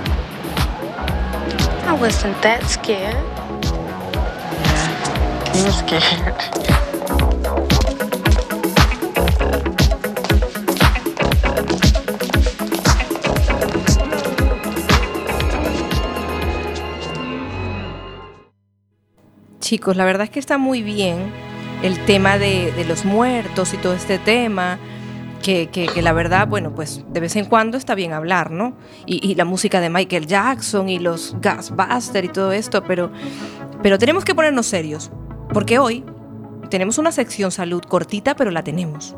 I wasn't that scared. You were scared. Chicos, la verdad es que está muy bien el tema de, de los muertos y todo este tema. Que, la verdad, bueno, pues de vez en cuando está bien hablar, ¿no? Y, y la música de Michael Jackson y los Gasbuster y todo esto, pero, pero tenemos que ponernos serios, porque hoy tenemos una sección salud cortita, pero la tenemos.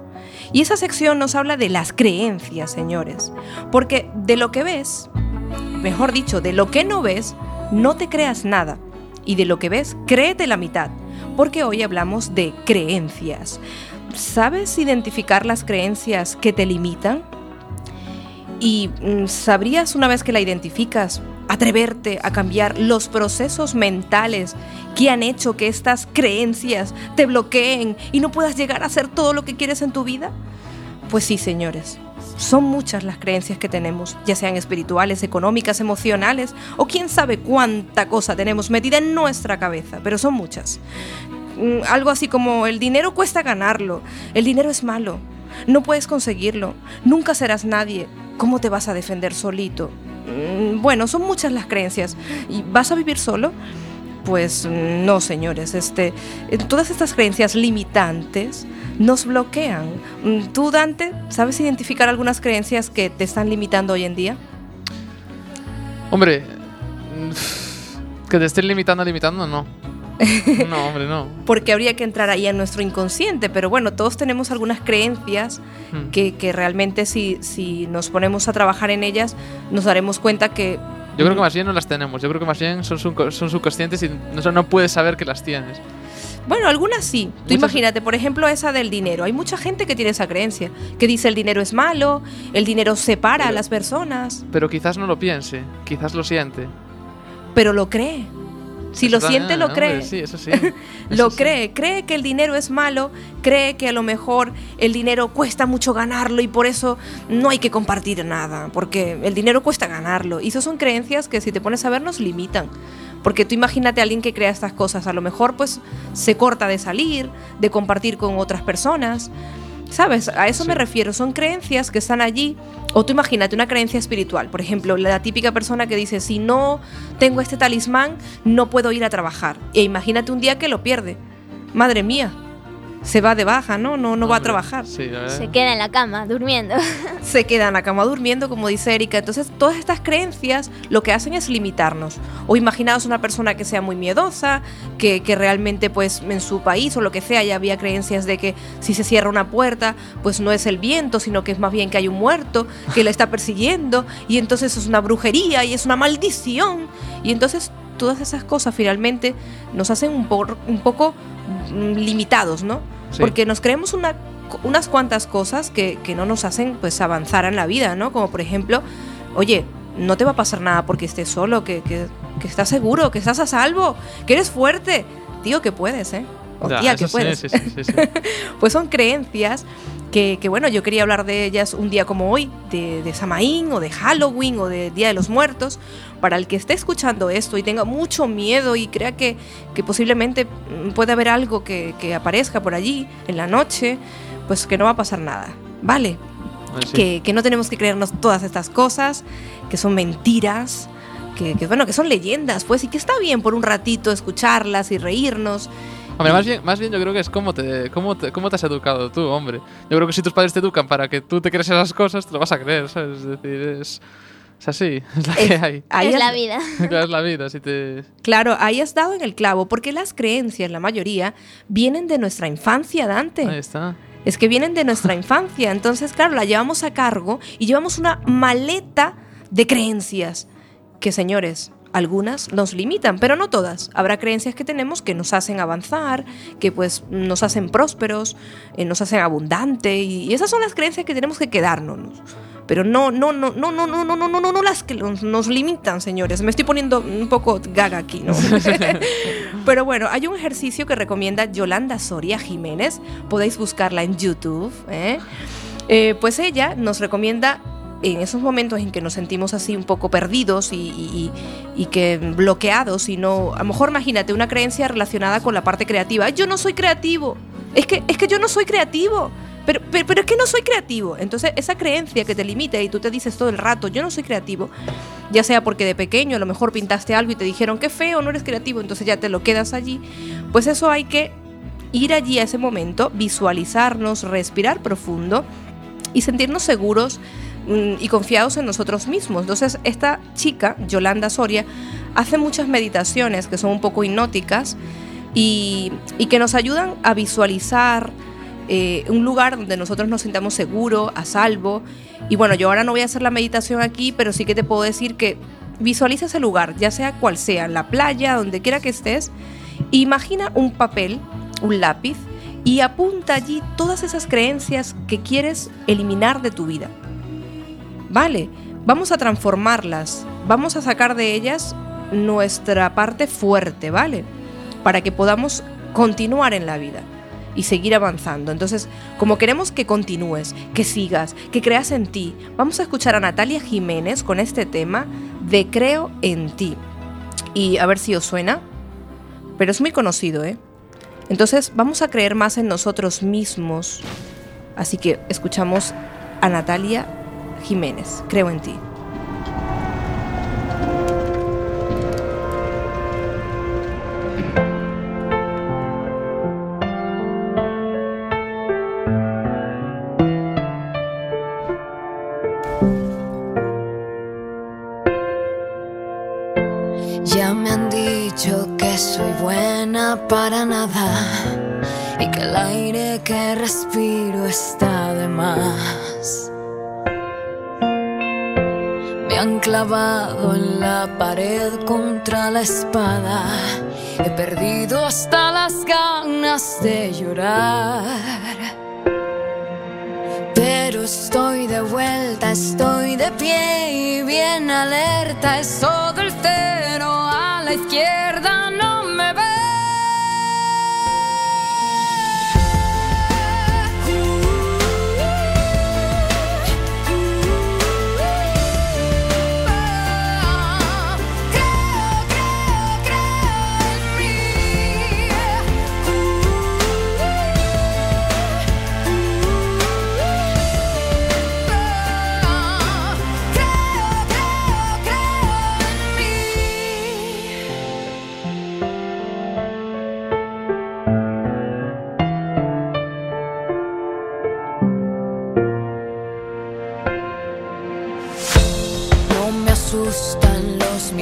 Y esa sección nos habla de las creencias, señores, porque de lo que ves, mejor dicho, de lo que no ves, no te creas nada. Y de lo que ves, créete la mitad, porque hoy hablamos de creencias. ¿Sabes identificar las creencias que te limitan? ¿Y mm, sabrías una vez que la identificas, atreverte a cambiar los procesos mentales que han hecho que estas creencias te bloqueen y no puedas llegar a hacer todo lo que quieres en tu vida? Pues sí, señores, Son muchas las creencias que tenemos, ya sean espirituales, económicas, emocionales o quién sabe cuánta cosa tenemos metida en nuestra cabeza, pero son muchas. Algo así como el dinero cuesta ganarlo, el dinero es malo, no puedes conseguirlo, nunca serás nadie, ¿cómo te vas a defender solito? Mm, Bueno, son muchas las creencias. ¿Y vas a vivir solo? Pues mm, no, señores. Este, todas estas creencias limitantes nos bloquean. Mm, ¿Tú, Dante, sabes identificar algunas creencias que te están limitando hoy en día? Hombre, que te estén limitando, limitando, no. No, hombre, no. Porque habría que entrar ahí a nuestro inconsciente, pero bueno, todos tenemos algunas creencias Hmm. que, que realmente si, si nos ponemos a trabajar en ellas, nos daremos cuenta que Yo creo que más bien no las tenemos. Yo creo que más bien son, son subconscientes y no, no puedes saber que las tienes. Bueno, algunas sí. Tú Muchas- imagínate, por ejemplo, esa del dinero. Hay mucha gente que tiene esa creencia, que dice el dinero es malo, el dinero separa a las personas, Pero quizás no lo piense, quizás lo siente. pero lo cree. Si lo siente, lo hombre, cree. Sí, eso sí. Lo Eso sí. cree, cree que el dinero es malo, cree que a lo mejor el dinero cuesta mucho ganarlo y por eso no hay que compartir nada, porque el dinero cuesta ganarlo. Y esas son creencias que si te pones a ver nos limitan. Porque tú imagínate a alguien que crea estas cosas, a lo mejor pues se corta de salir, de compartir con otras personas. ¿Sabes? A eso me refiero. Son creencias que están allí. O tú imagínate una creencia espiritual. Por ejemplo, la típica persona que dice, si no tengo este talismán, no puedo ir a trabajar. E imagínate un día que lo pierde. Madre mía. Se va de baja, ¿no? No, no va a trabajar. Sí, verdad. Se queda en la cama, durmiendo. Se queda en la cama durmiendo, como dice Erika. Entonces, todas estas creencias lo que hacen es limitarnos. O imaginaos una persona que sea muy miedosa, que, que realmente, pues, en su país o lo que sea, ya había creencias de que si se cierra una puerta, pues no es el viento, sino que es más bien que hay un muerto que la está persiguiendo. Y entonces es una brujería y es una maldición. Y entonces, todas esas cosas finalmente nos hacen un, por- un poco mm, limitados, ¿no? Sí. Porque nos creemos una, unas cuantas cosas que, que no nos hacen pues avanzar en la vida, ¿no? Como por ejemplo, oye, no te va a pasar nada porque estés solo, que, que, que estás seguro, que estás a salvo, que eres fuerte. Tío, que puedes, ¿eh? O tía, que puedes. Pues son creencias que, que, bueno, yo quería hablar de ellas un día como hoy, de, de Samaín o de Halloween o de Día de los Muertos, para el que esté escuchando esto y tenga mucho miedo y crea que, que posiblemente puede haber algo que, que aparezca por allí en la noche, pues que no va a pasar nada, ¿vale? Sí. Que, que no tenemos que creernos todas estas cosas, que son mentiras, que, que, bueno, que son leyendas, pues, y que está bien por un ratito escucharlas y reírnos. Hombre, más bien, más bien yo creo que es cómo te, cómo, te, cómo te has educado tú, hombre. Yo creo que si tus padres te educan para que tú te creas esas cosas, te lo vas a creer, ¿sabes? Es decir, es, es así, es la que hay. ahí es la vida. Claro, es la vida, si te... Claro, ahí has dado en el clavo, porque las creencias, la mayoría, vienen de nuestra infancia, Dante. Ahí está. Es que vienen de nuestra infancia. Entonces, claro, la llevamos a cargo y llevamos una maleta de creencias que, señores, algunas nos limitan, pero no todas. Habrá creencias que tenemos que nos hacen avanzar, que pues nos hacen prósperos, eh, nos hacen abundante y, esas son las creencias que tenemos que quedarnos. Pero no, no, no, no, no, no, no, no, no, no, no las que nos, nos limitan, señores. Me estoy poniendo un poco gaga aquí, ¿no? Pero bueno, hay un ejercicio que recomienda Yolanda Soria Jiménez. Podéis buscarla en YouTube. ¿eh? Eh, pues ella nos recomienda en esos momentos en que nos sentimos así un poco perdidos y, y- y- que bloqueados, y no, a lo mejor imagínate una creencia relacionada con la parte creativa. "Ay, Yo no soy creativo. Es que, es que yo no soy creativo. Pero, pero, pero es que no soy creativo. Entonces, esa creencia que te limita y tú te dices todo el rato, yo no soy creativo, ya sea porque de pequeño a lo mejor pintaste algo y te dijeron que feo, no eres creativo, entonces ya te lo quedas allí, pues eso hay que ir allí a ese momento, visualizarnos, respirar profundo y sentirnos seguros y confiados en nosotros mismos. Entonces, esta chica, Yolanda Soria, hace muchas meditaciones que son un poco hipnóticas y, que nos ayudan a visualizar eh, un lugar donde nosotros nos sintamos seguros, a salvo. Y bueno, yo ahora no voy a hacer la meditación aquí, pero sí que te puedo decir que visualiza ese lugar, ya sea cual sea, la playa, donde quiera que estés, imagina un papel, un lápiz, y apunta allí todas esas creencias que quieres eliminar de tu vida. Vale, vamos a transformarlas, vamos a sacar de ellas nuestra parte fuerte, ¿vale? Para que podamos continuar en la vida. y seguir avanzando. Entonces, como queremos que continúes, que sigas, que creas en ti, vamos a escuchar a Natalia Jiménez con este tema de Creo en ti. Y a ver si os suena, pero es muy conocido, ¿eh? Entonces, vamos a creer más en nosotros mismos. Así que escuchamos a Natalia Jiménez, Creo en ti. Ya me han dicho que soy buena para nada y que el aire que respiro está de más. Han clavado en la pared contra la espada. He perdido hasta las ganas de llorar. Pero estoy de vuelta, estoy de pie y bien alerta. Es todo el cero a la izquierda,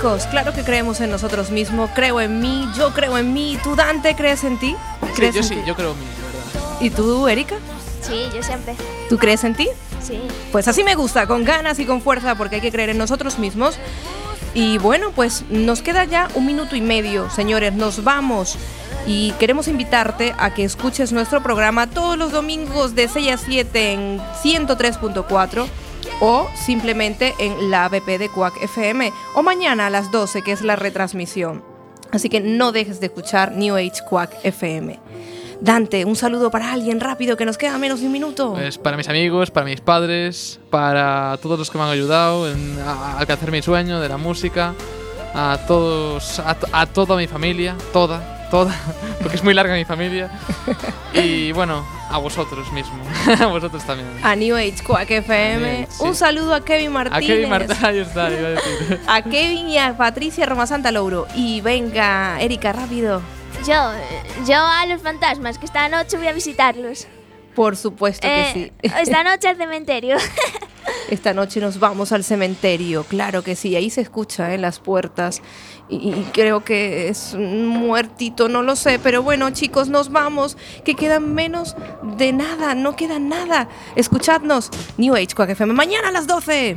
Chicos, claro que creemos en nosotros mismos, creo en mí, yo creo en mí, ¿tú Dante crees en ti? Sí, ¿Crees yo en sí, ti? yo creo en mí, de verdad. ¿Y tú, Erika? Sí, yo siempre. ¿Tú crees en ti? Sí. Pues así me gusta, con ganas y con fuerza, porque hay que creer en nosotros mismos. Y bueno, pues nos queda ya un minuto y medio, señores, nos vamos. Y queremos invitarte a que escuches nuestro programa todos los domingos de 6 a 7 en 103.4 o simplemente en la app de Quack FM o mañana a las 12 que es la retransmisión. Así que no dejes de escuchar New Age Quack FM. Dante, un saludo para alguien rápido que nos queda menos de un minuto. Pues para mis amigos, para mis padres, para todos los que me han ayudado en, a, a alcanzar mi sueño de la música, a todos, a, to- a toda mi familia, toda, toda, porque es muy larga mi familia. Y bueno, a vosotros mismos, a vosotros también. A New Age Quack FM. Sí. Un saludo a Kevin A Martínez. Kevin ahí está, iba a decir. a Kevin y a Patricia Roma Santa Louro. Y venga, Erika, rápido. Yo, yo a los fantasmas, que esta noche voy a visitarlos. Por supuesto que Eh, sí. Esta noche al cementerio. Esta noche nos vamos al cementerio, claro que sí, ahí se escucha en las puertas y, y creo que es un muertito, no lo sé, pero bueno chicos, nos vamos, que quedan menos de nada, no queda nada. Escuchadnos, New Age Quack FM, mañana a las 12.